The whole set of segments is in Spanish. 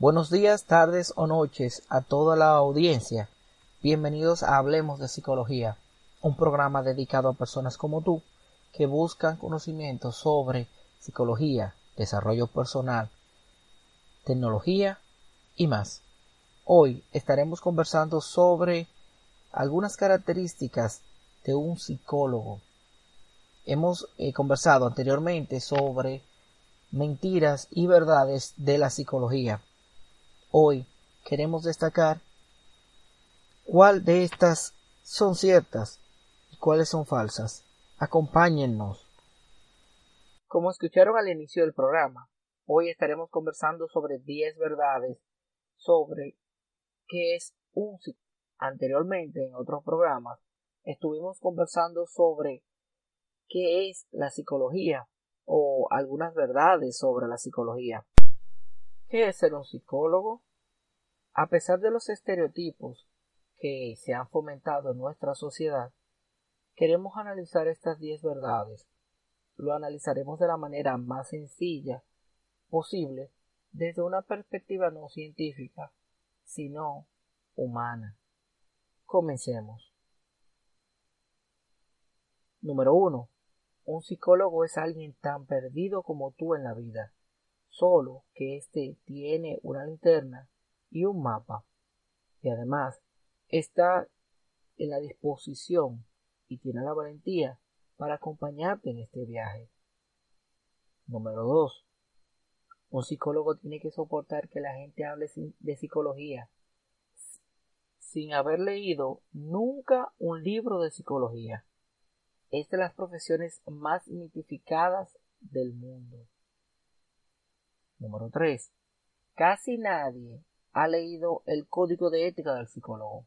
Buenos días, tardes o noches a toda la audiencia. Bienvenidos a Hablemos de Psicología, un programa dedicado a personas como tú que buscan conocimientos sobre psicología, desarrollo personal, tecnología y más. Hoy estaremos conversando sobre algunas características de un psicólogo. Hemos eh, conversado anteriormente sobre mentiras y verdades de la psicología. Hoy queremos destacar cuál de estas son ciertas y cuáles son falsas. Acompáñennos. Como escucharon al inicio del programa, hoy estaremos conversando sobre 10 verdades sobre qué es un psicólogo. Anteriormente, en otros programas, estuvimos conversando sobre qué es la psicología o algunas verdades sobre la psicología. ¿Qué es ser un psicólogo? A pesar de los estereotipos que se han fomentado en nuestra sociedad, queremos analizar estas 10 verdades. Lo analizaremos de la manera más sencilla posible desde una perspectiva no científica, sino humana. Comencemos. Número 1. Un psicólogo es alguien tan perdido como tú en la vida, solo que éste tiene una linterna y un mapa, y además está en la disposición y tiene la valentía para acompañarte en este viaje. Número 2. Un psicólogo tiene que soportar que la gente hable de psicología sin haber leído nunca un libro de psicología. Es de las profesiones más mitificadas del mundo. Número 3. Casi nadie ha leído el código de ética del psicólogo,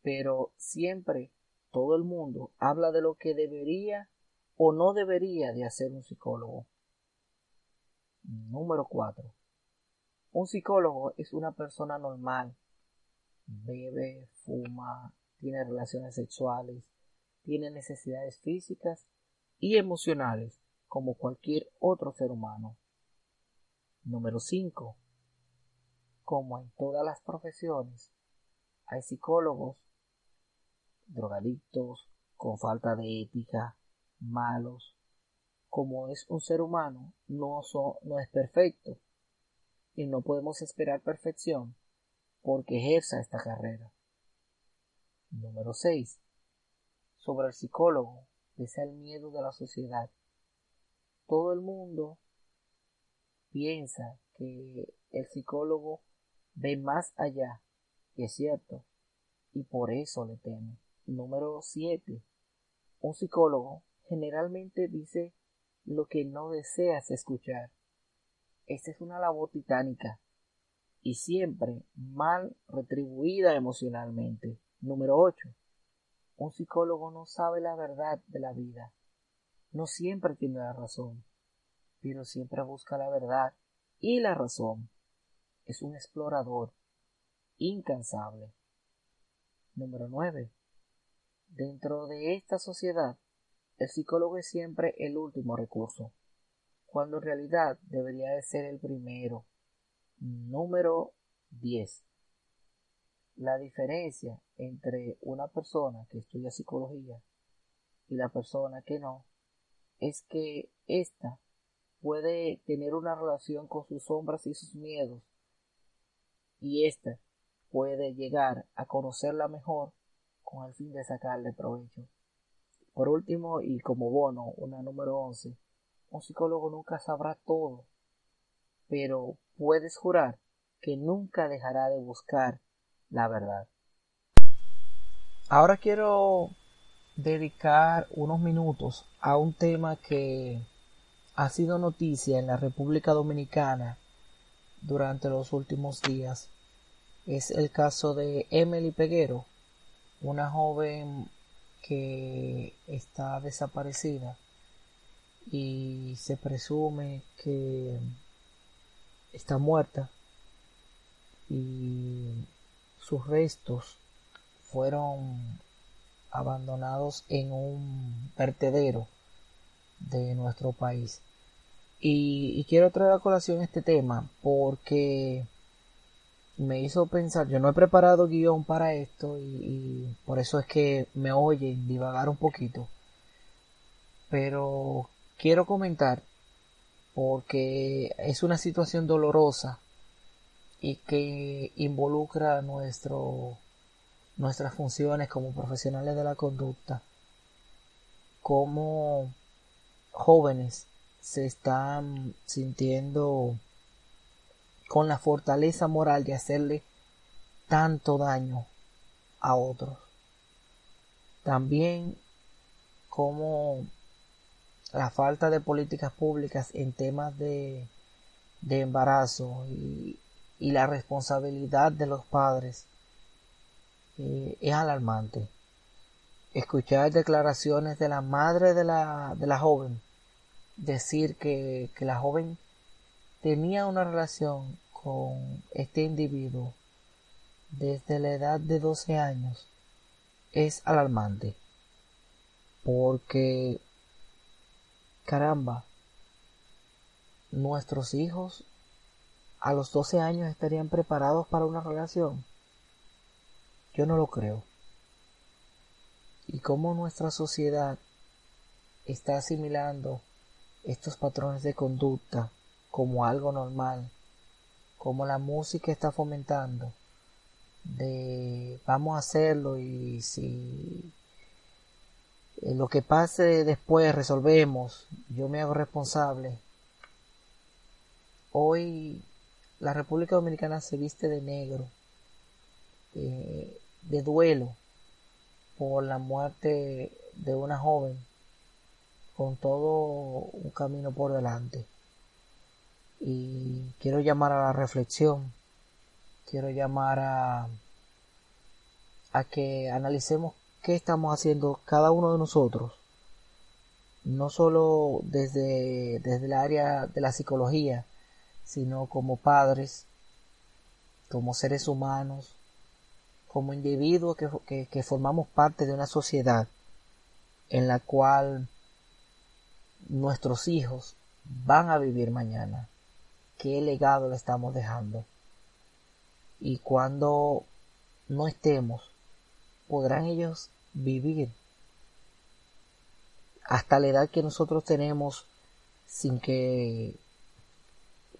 pero siempre todo el mundo habla de lo que debería o no debería de hacer un psicólogo. Número 4. Un psicólogo es una persona normal. Bebe, fuma, tiene relaciones sexuales, tiene necesidades físicas y emocionales como cualquier otro ser humano. Número 5. Como en todas las profesiones, hay psicólogos drogadictos, con falta de ética, malos, como es un ser humano, no, no es perfecto y no podemos esperar perfección porque ejerza esta carrera. Número 6. Sobre el psicólogo, es el miedo de la sociedad. Todo el mundo piensa que el psicólogo ve más allá, y es cierto, y por eso le teme. Número 7. Un psicólogo generalmente dice lo que no deseas escuchar. Esta es una labor titánica y siempre mal retribuida emocionalmente. Número 8. Un psicólogo no sabe la verdad de la vida. No siempre tiene la razón, pero siempre busca la verdad y la razón. Es un explorador incansable. Número 9. Dentro de esta sociedad, el psicólogo es siempre el último recurso, cuando en realidad debería de ser el primero. Número 10. La diferencia entre una persona que estudia psicología y la persona que no es que ésta puede tener una relación con sus sombras y sus miedos y ésta puede llegar a conocerla mejor con el fin de sacarle provecho. Por último, y como bono, una número 11, un psicólogo nunca sabrá todo, pero puedes jurar que nunca dejará de buscar la verdad. Ahora quiero dedicar unos minutos a un tema que ha sido noticia en la República Dominicana durante los últimos días. Es el caso de Emily Peguero, una joven que está desaparecida y se presume que está muerta y sus restos fueron abandonados en un vertedero de nuestro país. Y, quiero traer a colación este tema porque me hizo pensar, yo no he preparado guion para esto y, y por eso es que me oyen divagar un poquito. Pero quiero comentar porque es una situación dolorosa y que involucra nuestro, nuestras funciones como profesionales de la conducta, como jóvenes se están sintiendo con la fortaleza moral de hacerle tanto daño a otros. También como la falta de políticas públicas en temas de, de embarazo y, y, la responsabilidad de los padres eh, es alarmante. Escuchar declaraciones de la madre de la, de la joven decir que, que la joven tenía una relación con este individuo desde la edad de 12 años es alarmante porque Caramba, nuestros hijos a los 12 años estarían preparados para una relación. Yo no lo creo. Y cómo nuestra sociedad está asimilando estos patrones de conducta como algo normal, como la música está fomentando de vamos a hacerlo y si eh, lo que pase después resolvemos, yo me hago responsable. Hoy la República Dominicana se viste de negro, eh, de duelo por la muerte de una joven con todo un camino por delante. Y quiero llamar a la reflexión, quiero llamar a, a que analicemos qué estamos haciendo cada uno de nosotros, no solo desde, desde el área de la psicología, sino como padres, como seres humanos, como individuos que, que, que formamos parte de una sociedad en la cual nuestros hijos van a vivir mañana, qué legado le estamos dejando. Y cuando no estemos, podrán ellos vivir hasta la edad que nosotros tenemos sin que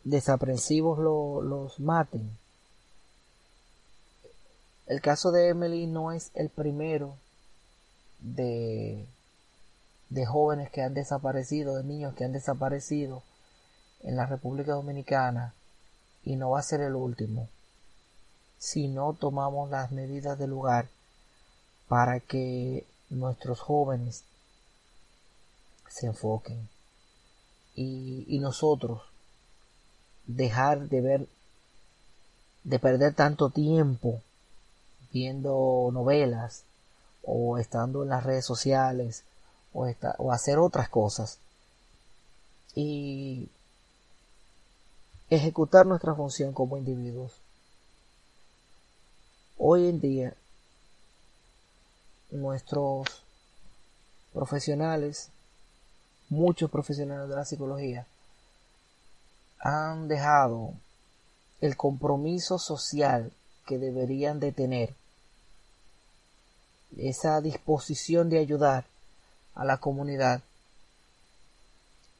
desaprensivos lo, los maten. El caso de Emily no es el primero de, de jóvenes que han desaparecido, de niños que han desaparecido en la República Dominicana y no va a ser el último si no tomamos las medidas del lugar para que nuestros jóvenes se enfoquen y, y nosotros dejar de ver de perder tanto tiempo viendo novelas o estando en las redes sociales o, hacer otras cosas y ejecutar nuestra función como individuos. Hoy en día nuestros profesionales, muchos profesionales de la psicología, han dejado el compromiso social que deberían de tener, esa disposición de ayudar a la comunidad.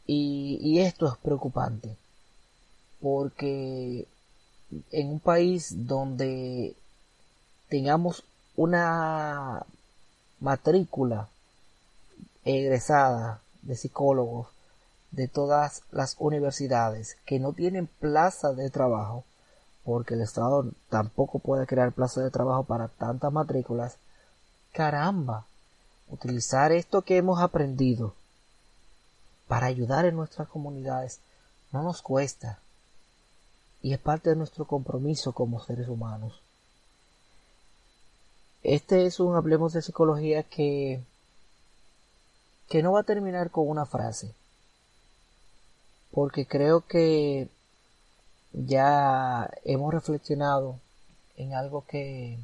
Y, y esto es preocupante, porque en un país donde tengamos una matrícula egresada de psicólogos de todas las universidades que no tienen plaza de trabajo, porque el Estado tampoco puede crear plaza de trabajo para tantas matrículas, caramba, utilizar esto que hemos aprendido para ayudar en nuestras comunidades no nos cuesta y es parte de nuestro compromiso como seres humanos. Este es un hablemos de psicología que que no va a terminar con una frase. Porque creo que ya hemos reflexionado en algo que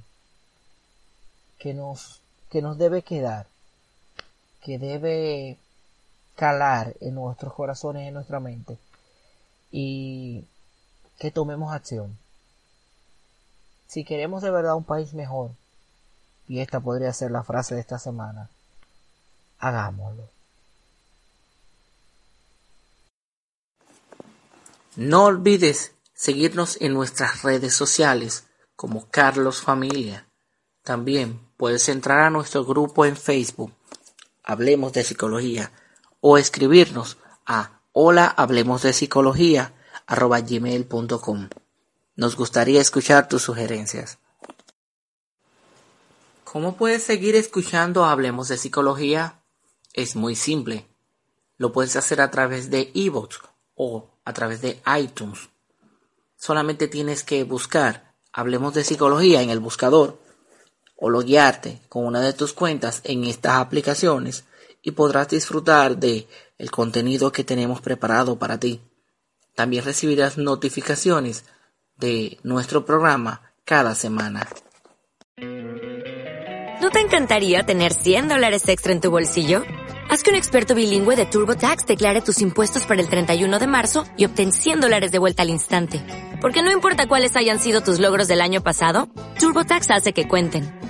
que nos, que nos debe quedar, que debe calar en nuestros corazones en nuestra mente y que tomemos acción. Si queremos de verdad un país mejor, y esta podría ser la frase de esta semana, hagámoslo. No olvides seguirnos en nuestras redes sociales como Carlos Familia. También puedes entrar a nuestro grupo en Facebook, Hablemos de Psicología, o escribirnos a hola hablemos de psicología gmail.com. Nos gustaría escuchar tus sugerencias. ¿Cómo puedes seguir escuchando Hablemos de Psicología? Es muy simple. Lo puedes hacer a través de ebooks o a través de iTunes. Solamente tienes que buscar Hablemos de Psicología en el buscador o loguearte con una de tus cuentas en estas aplicaciones y podrás disfrutar de el contenido que tenemos preparado para ti. También recibirás notificaciones de nuestro programa cada semana. ¿No te encantaría tener 100 dólares extra en tu bolsillo? Haz que un experto bilingüe de TurboTax declare tus impuestos para el 31 de marzo y obtén 100 dólares de vuelta al instante. Porque no importa cuáles hayan sido tus logros del año pasado, TurboTax hace que cuenten.